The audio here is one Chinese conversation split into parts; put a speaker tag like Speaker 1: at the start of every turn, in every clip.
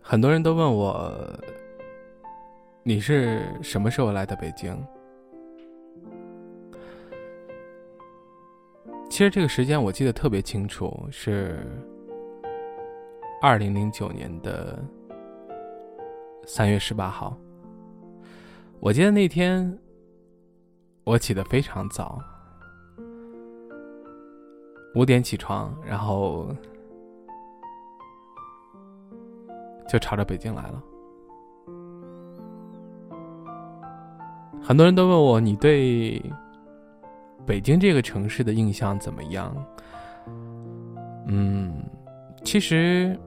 Speaker 1: 很多人都问我，你是什么时候来的北京？其实这个时间我记得特别清楚，是二零零九年的三月十八号。我记得那天我起得非常早，五点起床，然后。就朝着北京来了。很多人都问我，你对北京这个城市的印象怎么样？嗯，其实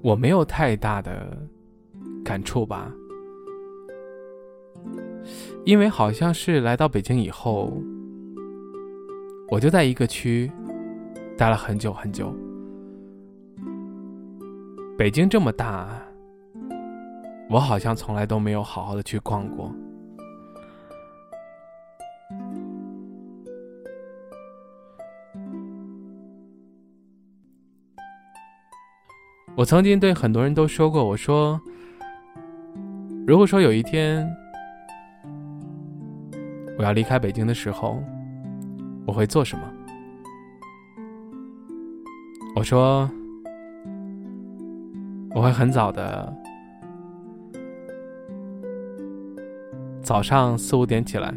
Speaker 1: 我没有太大的感触吧，因为好像是来到北京以后，我就在一个区待了很久很久。北京这么大，我好像从来都没有好好的去逛过。我曾经对很多人都说过，我说，如果说有一天我要离开北京的时候，我会做什么？我说。我会很早的，早上四五点起来，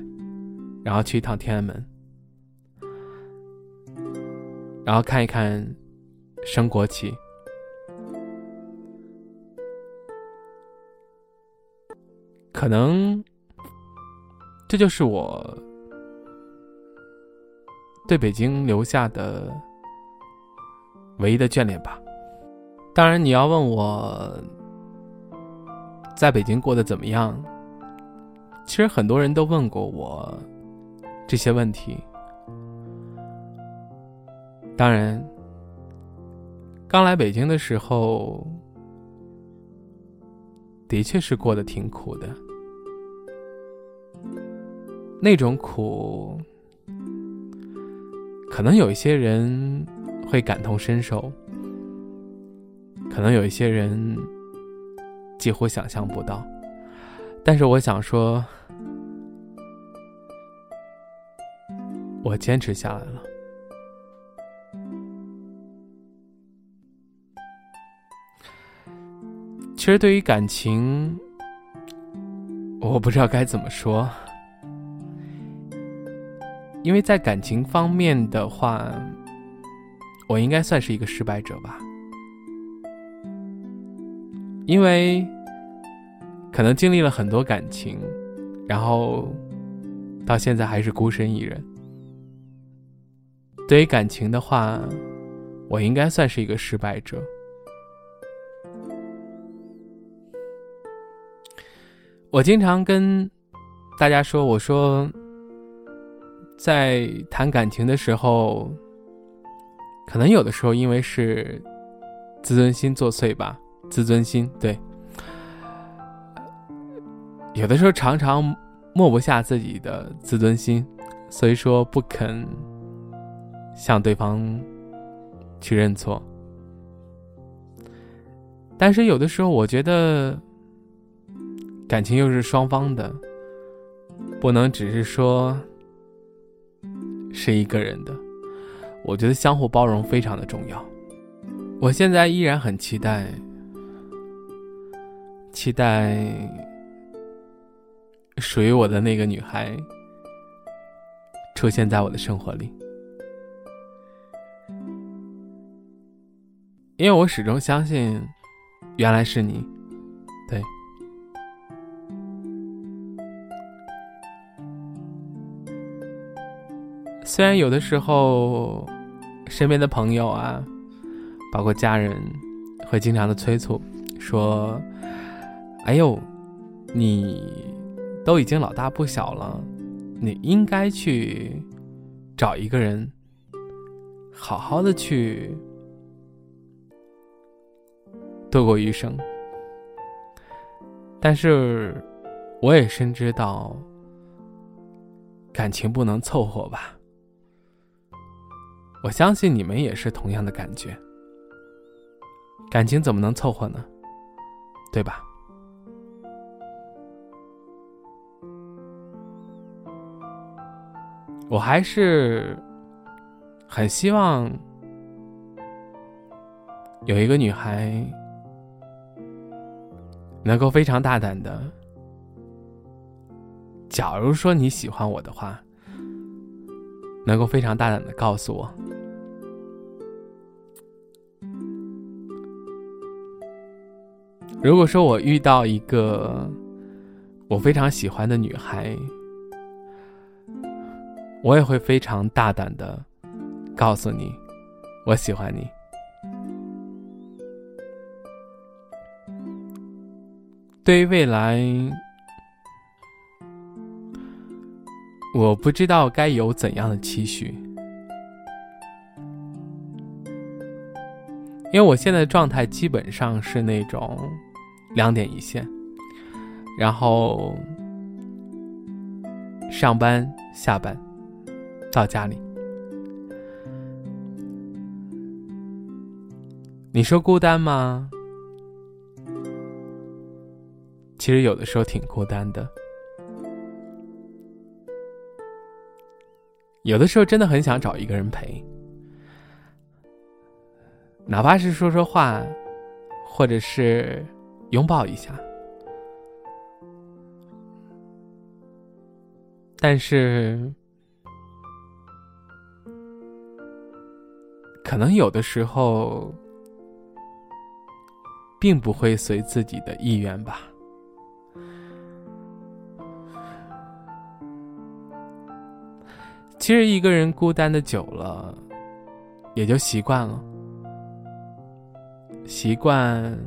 Speaker 1: 然后去一趟天安门，然后看一看升国旗，可能这就是我对北京留下的唯一的眷恋吧。当然，你要问我在北京过得怎么样？其实很多人都问过我这些问题。当然，刚来北京的时候，的确是过得挺苦的。那种苦，可能有一些人会感同身受。可能有一些人几乎想象不到，但是我想说，我坚持下来了。其实，对于感情，我不知道该怎么说，因为在感情方面的话，我应该算是一个失败者吧。因为可能经历了很多感情，然后到现在还是孤身一人。对于感情的话，我应该算是一个失败者。我经常跟大家说，我说在谈感情的时候，可能有的时候因为是自尊心作祟吧。自尊心对，有的时候常常抹不下自己的自尊心，所以说不肯向对方去认错。但是有的时候，我觉得感情又是双方的，不能只是说是一个人的。我觉得相互包容非常的重要。我现在依然很期待。期待属于我的那个女孩出现在我的生活里，因为我始终相信，原来是你。虽然有的时候，身边的朋友啊，包括家人，会经常的催促，说。哎呦，你都已经老大不小了，你应该去找一个人，好好的去度过余生。但是，我也深知道，感情不能凑合吧？我相信你们也是同样的感觉。感情怎么能凑合呢？对吧？我还是很希望有一个女孩能够非常大胆的，假如说你喜欢我的话，能够非常大胆的告诉我。如果说我遇到一个我非常喜欢的女孩，我也会非常大胆的告诉你，我喜欢你。对于未来，我不知道该有怎样的期许，因为我现在的状态基本上是那种。两点一线，然后上班、下班，到家里。你说孤单吗？其实有的时候挺孤单的，有的时候真的很想找一个人陪，哪怕是说说话，或者是。拥抱一下，但是可能有的时候并不会随自己的意愿吧。其实一个人孤单的久了，也就习惯了，习惯。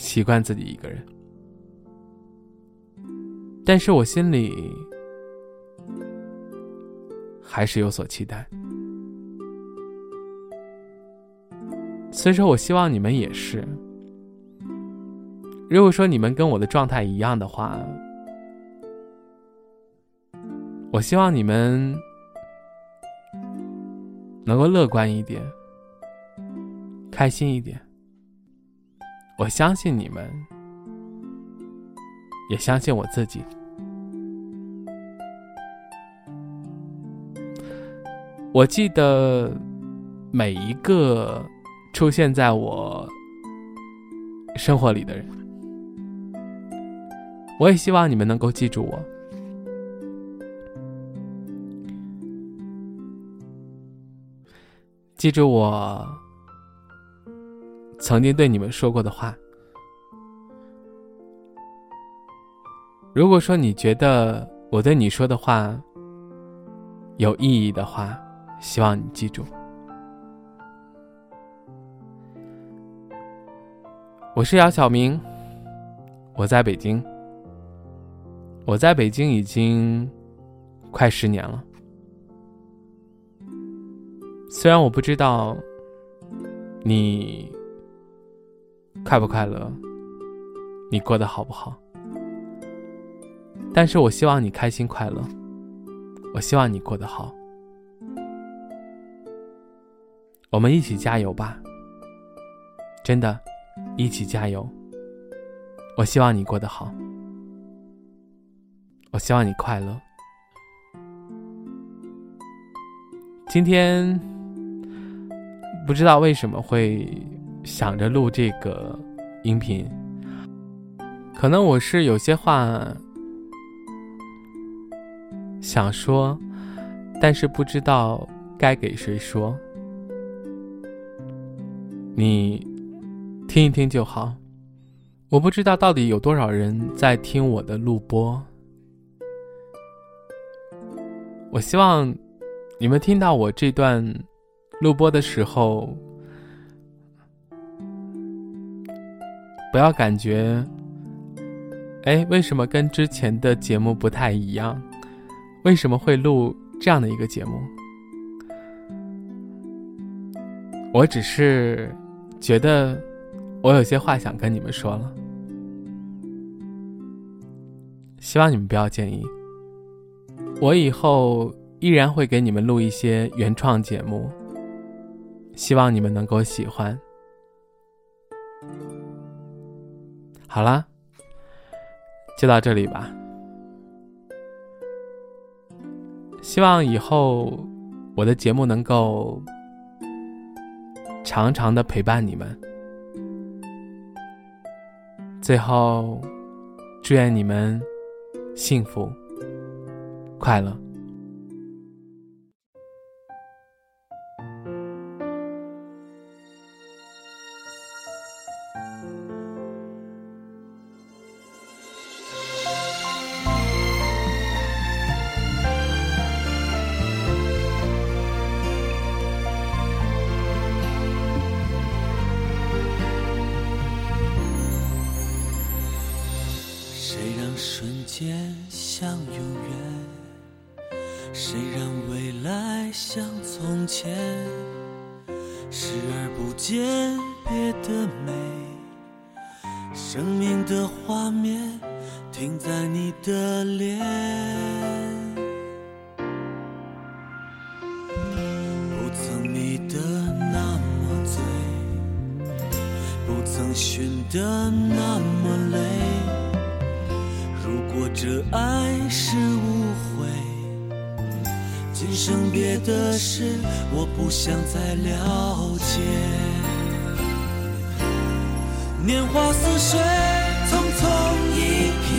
Speaker 1: 习惯自己一个人，但是我心里还是有所期待。所以说我希望你们也是。如果说你们跟我的状态一样的话，我希望你们能够乐观一点，开心一点。我相信你们，也相信我自己。我记得每一个出现在我生活里的人，我也希望你们能够记住我，记住我。曾经对你们说过的话，如果说你觉得我对你说的话有意义的话，希望你记住。我是姚晓明，我在北京，我在北京已经快十年了。虽然我不知道你。快不快乐？你过得好不好？但是我希望你开心快乐，我希望你过得好，我们一起加油吧！真的，一起加油！我希望你过得好，我希望你快乐。今天不知道为什么会。想着录这个音频，可能我是有些话想说，但是不知道该给谁说。你听一听就好。我不知道到底有多少人在听我的录播。我希望你们听到我这段录播的时候。不要感觉，哎，为什么跟之前的节目不太一样？为什么会录这样的一个节目？我只是觉得我有些话想跟你们说了，希望你们不要介意。我以后依然会给你们录一些原创节目，希望你们能够喜欢。好啦，就到这里吧。希望以后我的节目能够长长的陪伴你们。最后，祝愿你们幸福快乐。
Speaker 2: 视而不见别的美，生命的画面停在你的脸，不曾迷得那么醉，不曾寻得那么累。生别的事我不想再了解。年华似水，匆匆一瞥，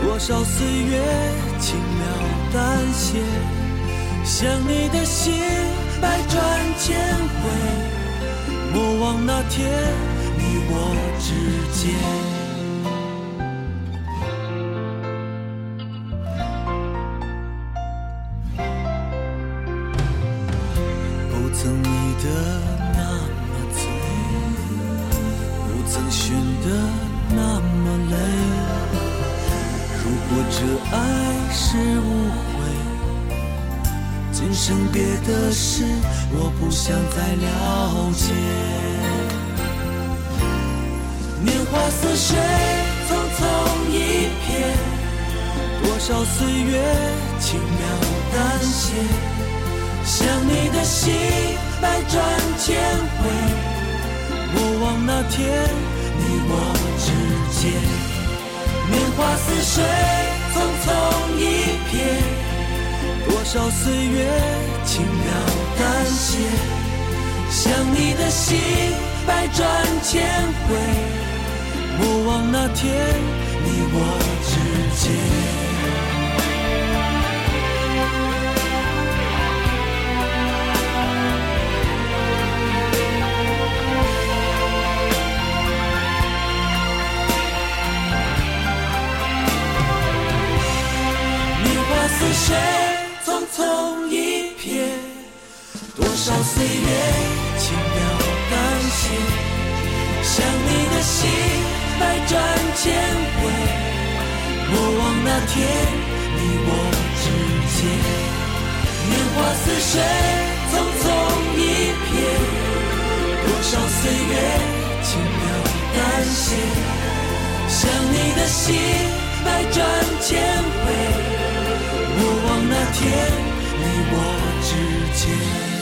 Speaker 2: 多少岁月轻描淡写，想你的心百转千回，莫忘那天你我之间。成别的事，我不想再了解。年华似水，匆匆一瞥，多少岁月轻描淡写。想你的心，百转千回，莫忘那天你我之间。年华似水，匆匆一瞥。多少岁月轻描淡写，想你的心百转千回，莫忘那天你我之间。年华似水。匆一瞥，多少岁月轻描淡写，想你的心百转千回，莫忘那天你我之间。年华似水，匆匆一瞥，多少岁月轻描淡写，想你的心百转千回。莫忘那天，你我之间。